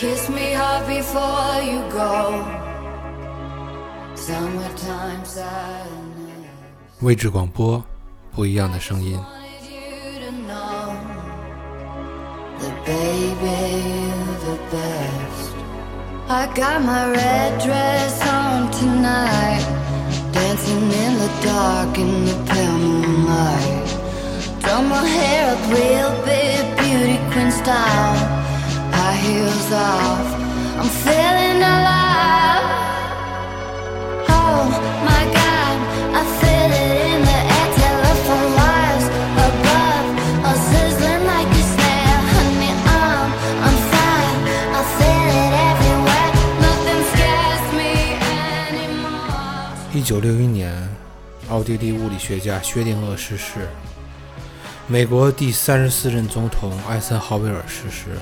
Kiss me hard before you go. Summertime sadness. 位置广播，不一样的声音。 Wanted you to know that baby you're the best. I got my red dress on tonight, dancing in the dark in the pale moonlight. Off, I'm feeling alive. Oh my God, I feel it in the air, telephone wires above, all sizzling like a snare. Honey, I'm on fire, I feel it everywhere. Nothing scares me anymore. 一九六一年，奥地利物理学家薛定谔逝世，美国第三十四任总统艾森豪威尔逝世，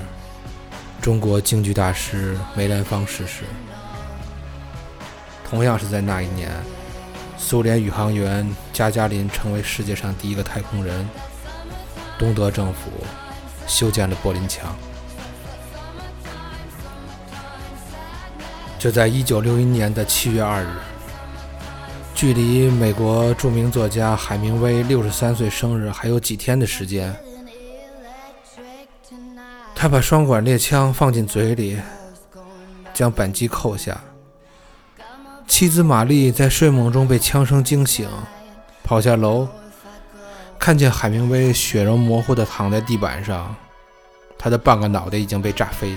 中国京剧大师梅兰芳逝世。同样是在那一年，苏联宇航员加加林成为世界上第一个太空人，东德政府修建了柏林墙。就在一九六一年的七月二日。距离美国著名作家海明威六十三岁生日还有几天的时间，他把双管猎枪放进嘴里，将扳机扣下。妻子玛丽在睡梦中被枪声惊醒，跑下楼，看见海明威血肉模糊地躺在地板上，他的半个脑袋已经被炸飞，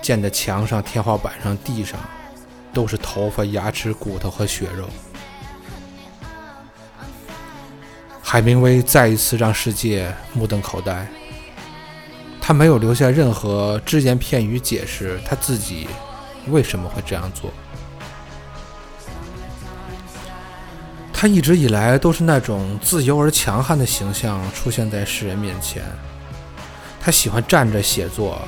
溅得墙上、天花板上、地上都是头发、牙齿、骨头和血肉。海明威再一次让世界目瞪口呆。他没有留下任何只言片语解释他自己为什么会这样做。他一直以来都是那种自由而强悍的形象出现在世人面前。他喜欢站着写作，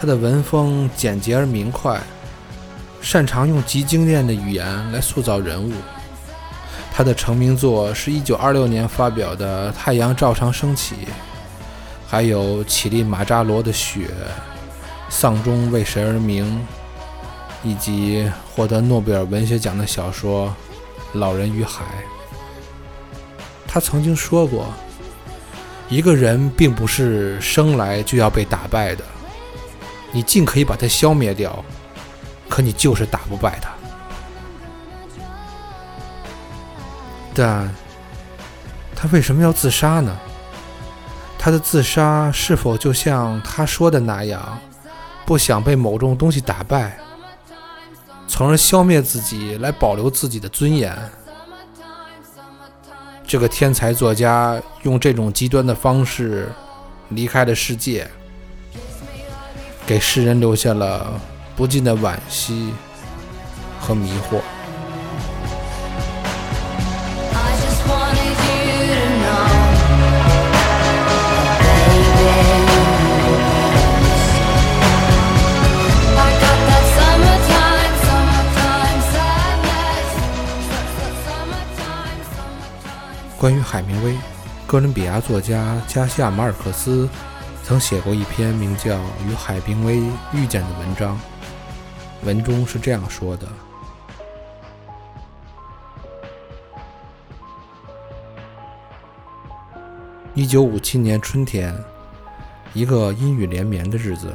他的文风简洁而明快，擅长用极精炼的语言来塑造人物。他的成名作是一九二六年发表的《太阳照常升起》，还有乞力马扎罗的雪、丧钟为谁而鸣，以及获得诺贝尔文学奖的小说《老人与海》。他曾经说过：“一个人并不是生来就要被打败的，你尽可以把他消灭掉，可你就是打不败他。”但他为什么要自杀呢？他的自杀是否就像他说的那样，不想被某种东西打败，从而消灭自己来保留自己的尊严？这个天才作家用这种极端的方式离开了世界，给世人留下了不尽的惋惜和迷惑。关于海明威，哥伦比亚作家加西亚马尔克斯曾写过一篇名叫《与海明威遇见》的文章，文中是这样说的：一九五七年春天，一个阴雨连绵的日子，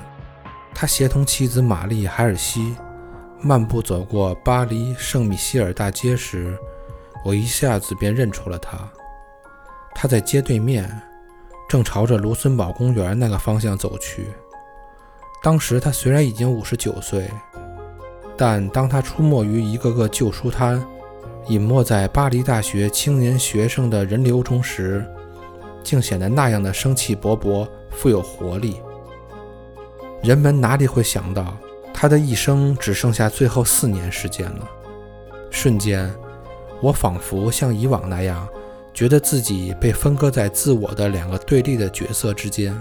他协同妻子玛丽·海尔西漫步走过巴黎圣米歇尔大街时，我一下子便认出了他。他在街对面，正朝着卢森堡公园那个方向走去。当时他虽然已经五十九岁，但当他出没于一个个旧书摊，隐没在巴黎大学青年学生的人流中时，竟显得那样的生气勃勃、富有活力。人们哪里会想到，他的一生只剩下最后四年时间了？瞬间，我仿佛像以往那样，觉得自己被分割在自我的两个对立的角色之间。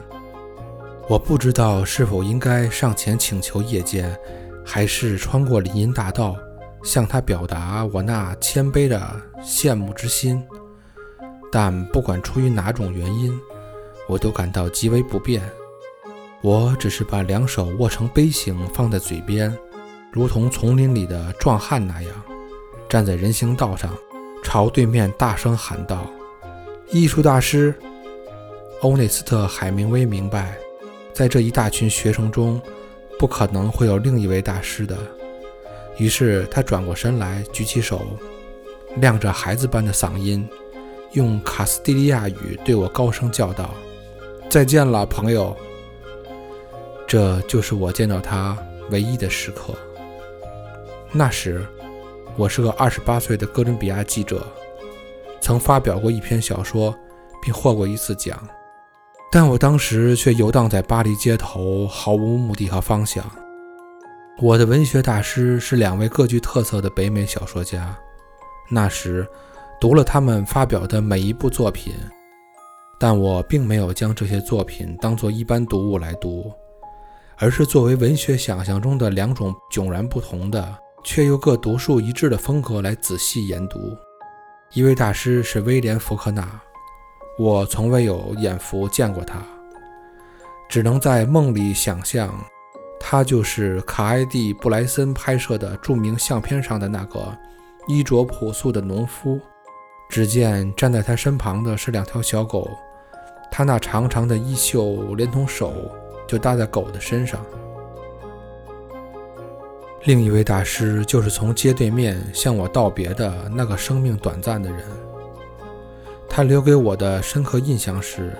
我不知道是否应该上前请求夜间，还是穿过林荫大道，向他表达我那谦卑的羡慕之心。但不管出于哪种原因，我都感到极为不便。我只是把两手握成杯形放在嘴边，如同丛林里的壮汉那样，站在人行道上，朝对面大声喊道：“艺术大师！”欧内斯特·海明威明白，在这一大群学生中，不可能会有另一位大师的。于是他转过身来，举起手，亮着孩子般的嗓音，用卡斯蒂利亚语对我高声叫道：“再见了，朋友。”这就是我见到他唯一的时刻。那时，我是个二十八岁的哥伦比亚记者，曾发表过一篇小说，并获过一次奖。但我当时却游荡在巴黎街头，毫无目的和方向。我的文学大师是两位各具特色的北美小说家。那时，读了他们发表的每一部作品，但我并没有将这些作品当作一般读物来读。而是作为文学想象中的两种迥然不同的，却又各独树一帜的风格来仔细研读。一位大师是威廉·福克纳，我从未有眼福见过他，只能在梦里想象，他就是卡埃蒂·布莱森拍摄的著名相片上的那个衣着朴素的农夫。只见站在他身旁的是两条小狗，他那长长的衣袖连同手。就搭在狗的身上。另一位大师就是从街对面向我道别的那个生命短暂的人。他留给我的深刻印象是：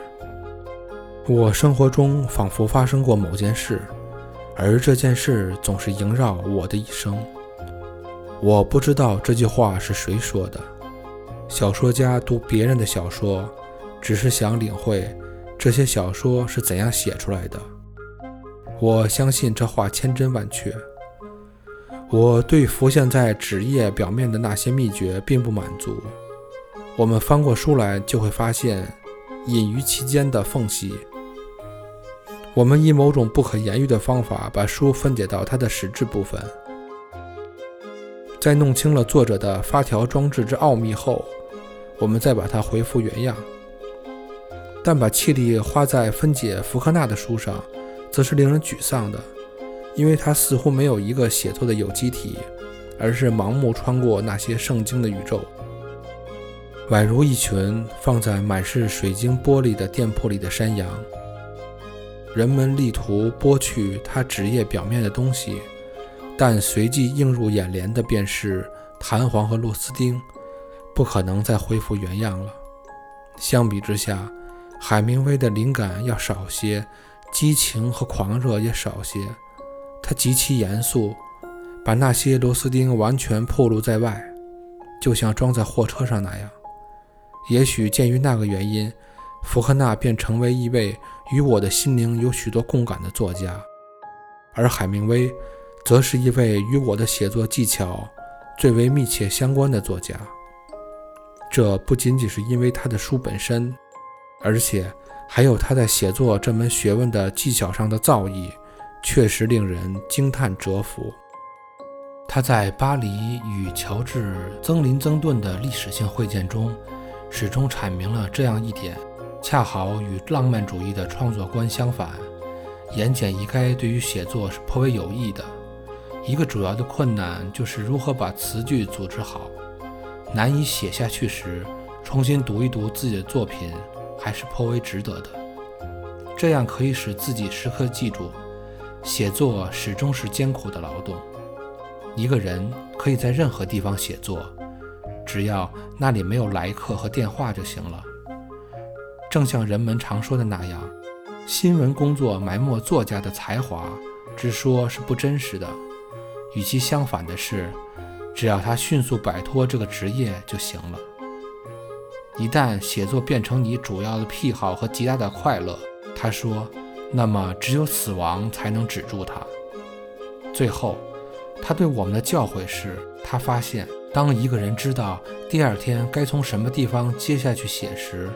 我生活中仿佛发生过某件事，而这件事总是萦绕我的一生。我不知道这句话是谁说的。小说家读别人的小说，只是想领会这些小说是怎样写出来的。我相信这话千真万确。我对浮现在纸页表面的那些秘诀并不满足。我们翻过书来，就会发现隐于其间的缝隙。我们以某种不可言喻的方法把书分解到它的实质部分，在弄清了作者的发条装置之奥秘后，我们再把它恢复原样。但把气力花在分解福克纳的书上。则是令人沮丧的，因为他似乎没有一个写作的有机体，而是盲目穿过那些圣经的宇宙，宛如一群放在满是水晶玻璃的店铺里的山羊。人们力图剥去它纸页表面的东西，但随即映入眼帘的便是弹簧和螺丝钉，不可能再恢复原样了。相比之下，海明威的灵感要少些。激情和狂热也少些，他极其严肃，把那些螺丝钉完全暴露在外，就像装在货车上那样。也许鉴于那个原因，福克纳便成为一位与我的心灵有许多共感的作家，而海明威则是一位与我的写作技巧最为密切相关的作家。这不仅仅是因为他的书本身，而且。还有他在写作这门学问的技巧上的造诣，确实令人惊叹折服。他在巴黎与乔治·曾林曾顿的历史性会见中，始终阐明了这样一点：恰好与浪漫主义的创作观相反，言简意赅对于写作是颇为有益的。一个主要的困难就是如何把词句组织好。难以写下去时，重新读一读自己的作品。还是颇为值得的，这样可以使自己时刻记住，写作始终是艰苦的劳动。一个人可以在任何地方写作，只要那里没有来客和电话就行了。正像人们常说的那样，新闻工作埋没作家的才华之说是不真实的。与其相反的是，只要他迅速摆脱这个职业就行了。一旦写作变成你主要的癖好和极大的快乐，他说，那么只有死亡才能止住它。最后，他对我们的教诲是：他发现，当一个人知道第二天该从什么地方接下去写时，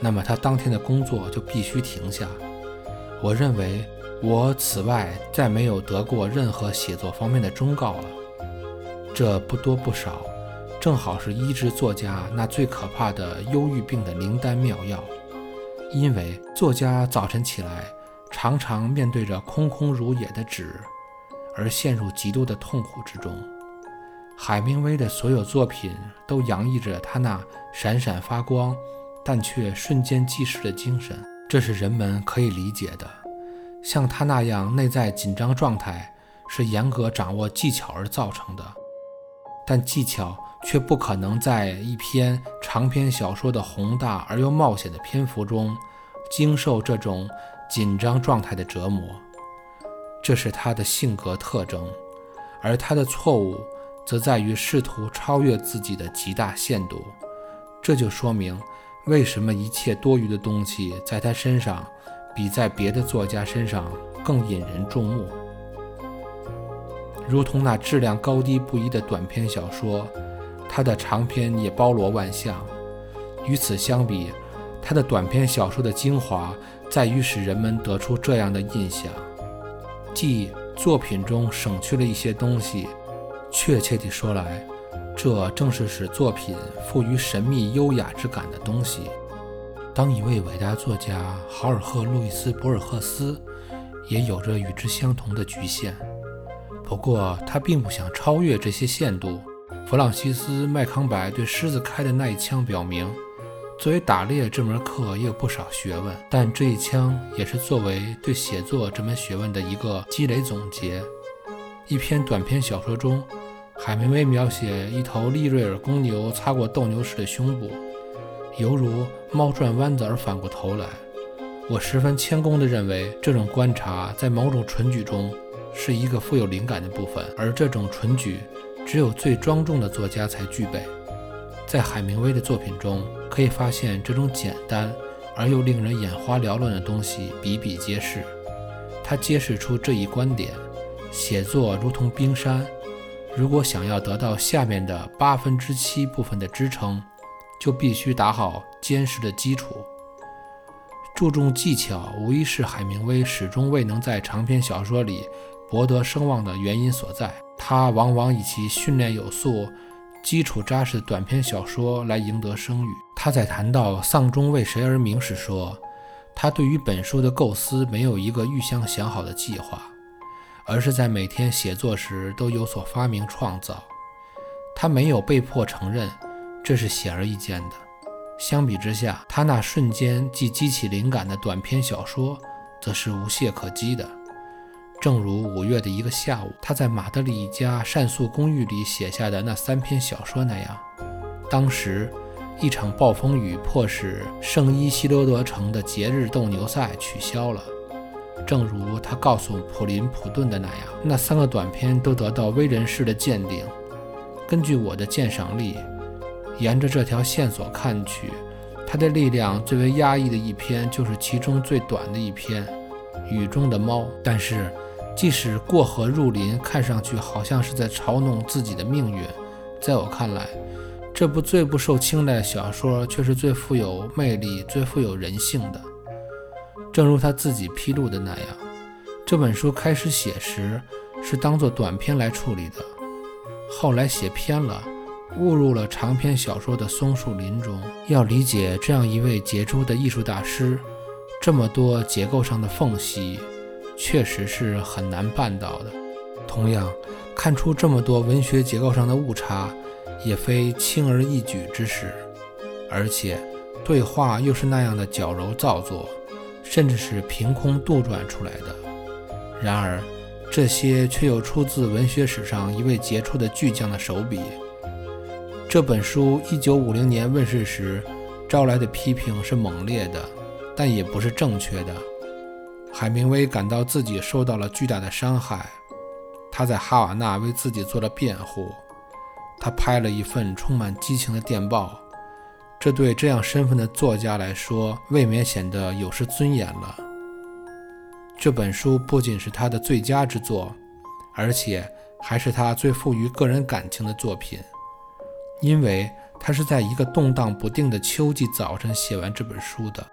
那么他当天的工作就必须停下。我认为，我此外再没有得过任何写作方面的忠告了。这不多不少。正好是医治作家那最可怕的忧郁病的灵丹妙药，因为作家早晨起来，常常面对着空空如也的纸，而陷入极度的痛苦之中。海明威的所有作品都洋溢着他那闪闪发光，但却瞬间即逝的精神，这是人们可以理解的。像他那样内在紧张状态，是严格掌握技巧而造成的，但技巧却不可能在一篇长篇小说的宏大而又冒险的篇幅中，经受这种紧张状态的折磨。这是他的性格特征，而他的错误。则在于试图超越自己的极大限度，这就说明为什么一切多余的东西在他身上比在别的作家身上更引人注目。如同那质量高低不一的短篇小说，他的长篇也包罗万象。与此相比，他的短篇小说的精华在于使人们得出这样的印象，即作品中省去了一些东西。确切地说来，这正是使作品赋予神秘优雅之感的东西。当一位伟大作家豪尔赫·路易斯·博尔赫斯也有着与之相同的局限，不过他并不想超越这些限度。弗朗西斯·麦康白对狮子开的那一枪表明，作为打猎这门课也有不少学问，但这一枪也是作为对写作这门学问的一个积累总结。一篇短篇小说中。海明威描写一头利瑞尔公牛擦过斗牛士的胸部，犹如猫转弯子而反过头来。我十分谦恭地认为，这种观察在某种纯举中是一个富有灵感的部分，而这种纯举只有最庄重的作家才具备。在海明威的作品中，可以发现这种简单而又令人眼花缭乱的东西比比皆是。他揭示出这一观点：写作如同冰山。如果想要得到下面的八分之七部分的支撑，就必须打好坚实的基础。注重技巧无疑是海明威始终未能在长篇小说里博得声望的原因所在。他往往以其训练有素、基础扎实的短篇小说来赢得声誉。他在谈到《丧钟为谁而鸣》时说：“他对于本书的构思没有一个预先想好的计划。”而是在每天写作时都有所发明创造，他没有被迫承认，这是显而易见的。相比之下，他那瞬间即激起灵感的短篇小说，则是无懈可击的。正如五月的一个下午，他在马德里一家善宿公寓里写下的那三篇小说那样。当时，一场暴风雨迫使圣伊西罗德城的节日斗牛赛取消了。正如他告诉普林普顿的那样，那三个短片都得到威人士的鉴定。根据我的鉴赏力，沿着这条线索看去，他的力量最为压抑的一篇就是其中最短的一篇《雨中的猫》。但是，即使过河入林看上去好像是在嘲弄自己的命运，在我看来，这部最不受青睐的小说却是最富有魅力、最富有人性的。正如他自己披露的那样，这本书开始写时是当做短篇来处理的，后来写偏了，误入了长篇小说的松树林中。要理解这样一位杰出的艺术大师，这么多结构上的缝隙，确实是很难办到的。同样，看出这么多文学结构上的误差，也非轻而易举之事。而且，对话又是那样的矫揉造作。甚至是凭空杜撰出来的。然而，这些却又出自文学史上一位杰出的巨匠的手笔。这本书1950年问世时，招来的批评是猛烈的，但也不是正确的。海明威感到自己受到了巨大的伤害，他在哈瓦那为自己做了辩护。他拍了一份充满激情的电报。这对这样身份的作家来说，未免显得有失尊严了。这本书不仅是他的最佳之作，而且还是他最富于个人感情的作品，因为他是在一个动荡不定的秋季早晨写完这本书的。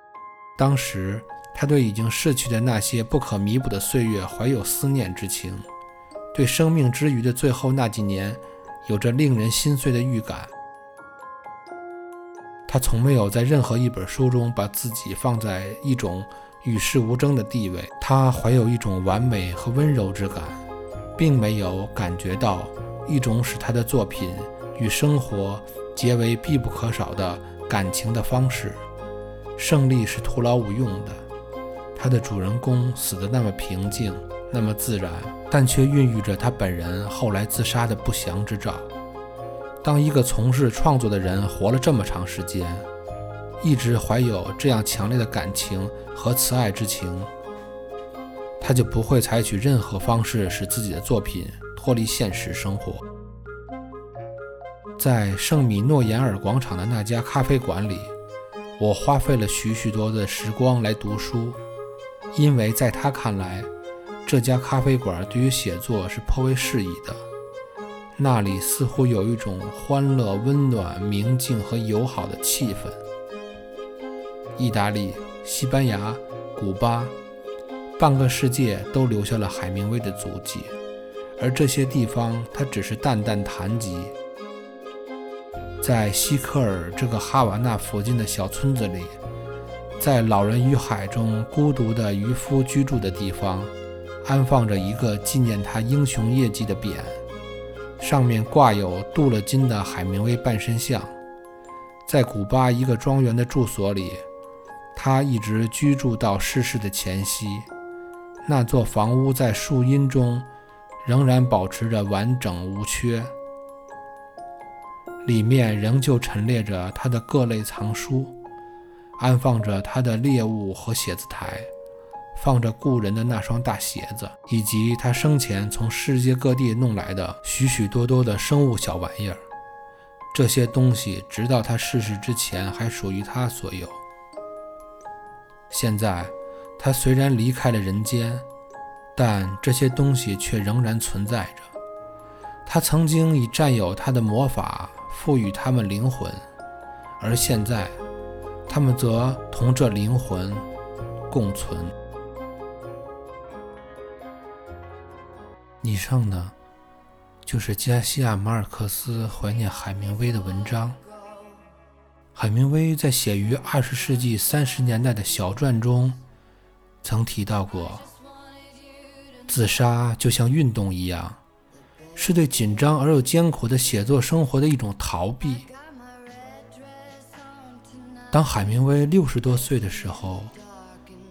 当时，他对已经逝去的那些不可弥补的岁月怀有思念之情，对生命之余的最后那几年，有着令人心碎的预感。他从没有在任何一本书中把自己放在一种与世无争的地位，他怀有一种完美和温柔之感，并没有感觉到一种使他的作品与生活结为必不可少的感情的方式。胜利是徒劳无用的。他的主人公死得那么平静，那么自然，但却孕育着他本人后来自杀的不祥之兆。当一个从事创作的人活了这么长时间，一直怀有这样强烈的感情和慈爱之情，他就不会采取任何方式使自己的作品脱离现实生活。在圣米诺延尔广场的那家咖啡馆里，我花费了许许多的时光来读书。因为在他看来，这家咖啡馆对于写作是颇为适宜的。那里似乎有一种欢乐、温暖、明净和友好的气氛。意大利、西班牙、古巴，半个世界都留下了海明威的足迹，而这些地方他只是淡淡谈及。在西科尔这个哈瓦那附近的小村子里。在老人与海中孤独的渔夫居住的地方，安放着一个纪念他英雄业绩的匾，上面挂有镀了金的海明威半身像。在古巴一个庄园的住所里，他一直居住到逝世的前夕。那座房屋在树荫中仍然保持着完整无缺，里面仍旧陈列着他的各类藏书。安放着他的猎物和写字台，放着故人的那双大鞋子，以及他生前从世界各地弄来的许许多多的生物小玩意儿。这些东西直到他逝世之前还属于他所有。现在，他虽然离开了人间，但这些东西却仍然存在着。他曾经以占有他的魔法赋予他们灵魂，而现在。他们则同这灵魂共存。以上呢，就是加西亚·马尔克斯怀念海明威的文章。海明威在写于二十世纪三十年代的小传中，曾提到过，自杀就像运动一样，是对紧张而又艰苦的写作生活的一种逃避。当海明威六十多岁的时候，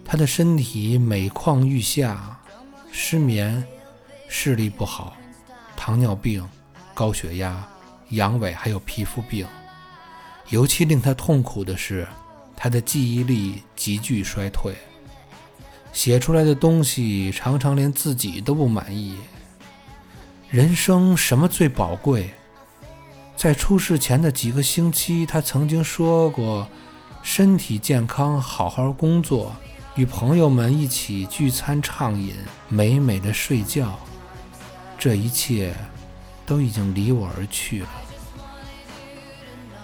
他的身体每况愈下，失眠、视力不好、糖尿病、高血压、阳痿，还有皮肤病。尤其令他痛苦的是，他的记忆力急剧衰退，写出来的东西常常连自己都不满意。人生什么最宝贵？在出事前的几个星期，他曾经说过。身体健康，好好工作，与朋友们一起聚餐畅饮，美美的睡觉，这一切都已经离我而去了。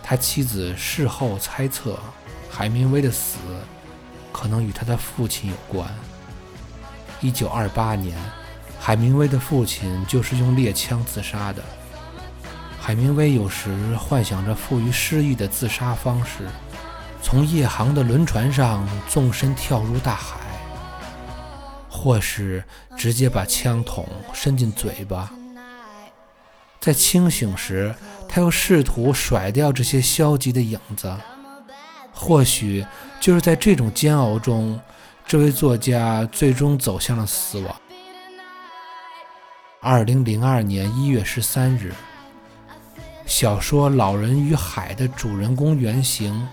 他妻子事后猜测，海明威的死可能与他的父亲有关。一九二八年，海明威的父亲就是用猎枪自杀的。海明威有时幻想着富于诗意的自杀方式。从夜航的轮船上纵身跳入大海，或是直接把枪筒伸进嘴巴。在清醒时，他又试图甩掉这些消极的影子。或许就是在这种煎熬中，这位作家最终走向了死亡。二零零二年一月十三日，小说《老人与海》的主人公原型。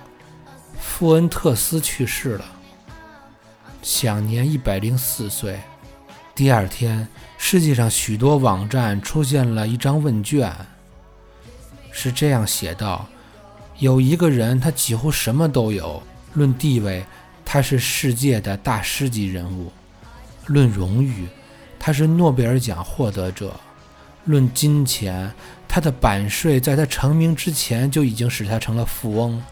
富恩特斯去世了，享年一百零四岁。第二天，世界上许多网站出现了一张问卷，是这样写道：有一个人，他几乎什么都有。论地位，他是世界的大师级人物；论荣誉，他是诺贝尔奖获得者；论金钱，他的版税在他成名之前就已经使他成了富翁。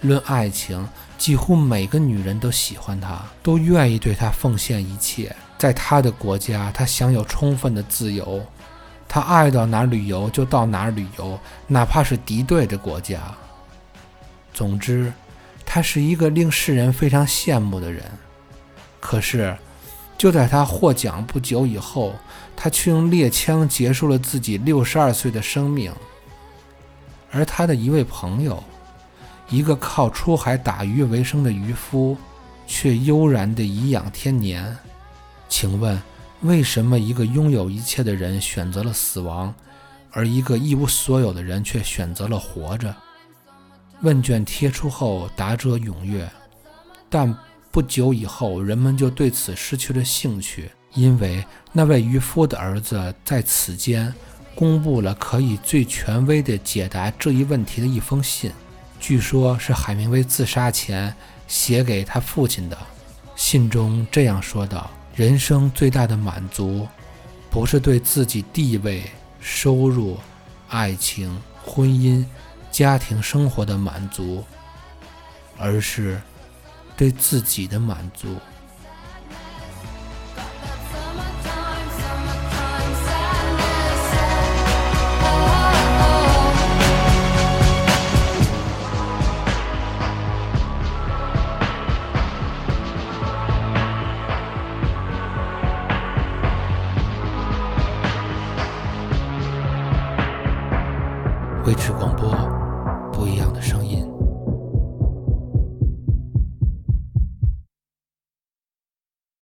论爱情，几乎每个女人都喜欢他，都愿意对他奉献一切。在他的国家，他享有充分的自由，他爱到哪旅游就到哪旅游，哪怕是敌对的国家。总之，他是一个令世人非常羡慕的人。可是，就在他获奖不久以后，他却用猎枪结束了自己六十二岁的生命。而他的一位朋友，一个靠出海打鱼为生的渔夫，却悠然地颐养天年。请问，为什么一个拥有一切的人选择了死亡，而一个一无所有的人却选择了活着？问卷贴出后，答者踊跃，但不久以后，人们就对此失去了兴趣，因为那位渔夫的儿子在此间公布了可以最权威地解答这一问题的一封信，据说是海明威自杀前写给他父亲的。信中这样说道：“人生最大的满足，不是对自己地位、收入、爱情、婚姻。”家庭生活的满足，而是对自己的满足。